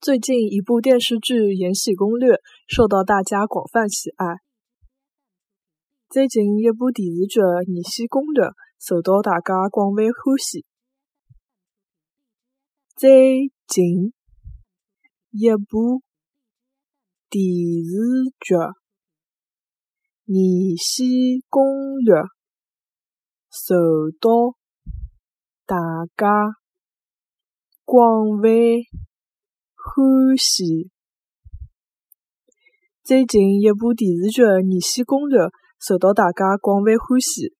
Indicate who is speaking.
Speaker 1: 最近一部电视剧《延禧攻略》受到大家广泛喜爱。最近一部电视剧《延禧攻略》受到大家广泛欢喜。最近一部电视剧《延禧攻略》受到大家广泛。欢喜。最近一部电视剧《延禧攻略》受到大家广泛欢喜。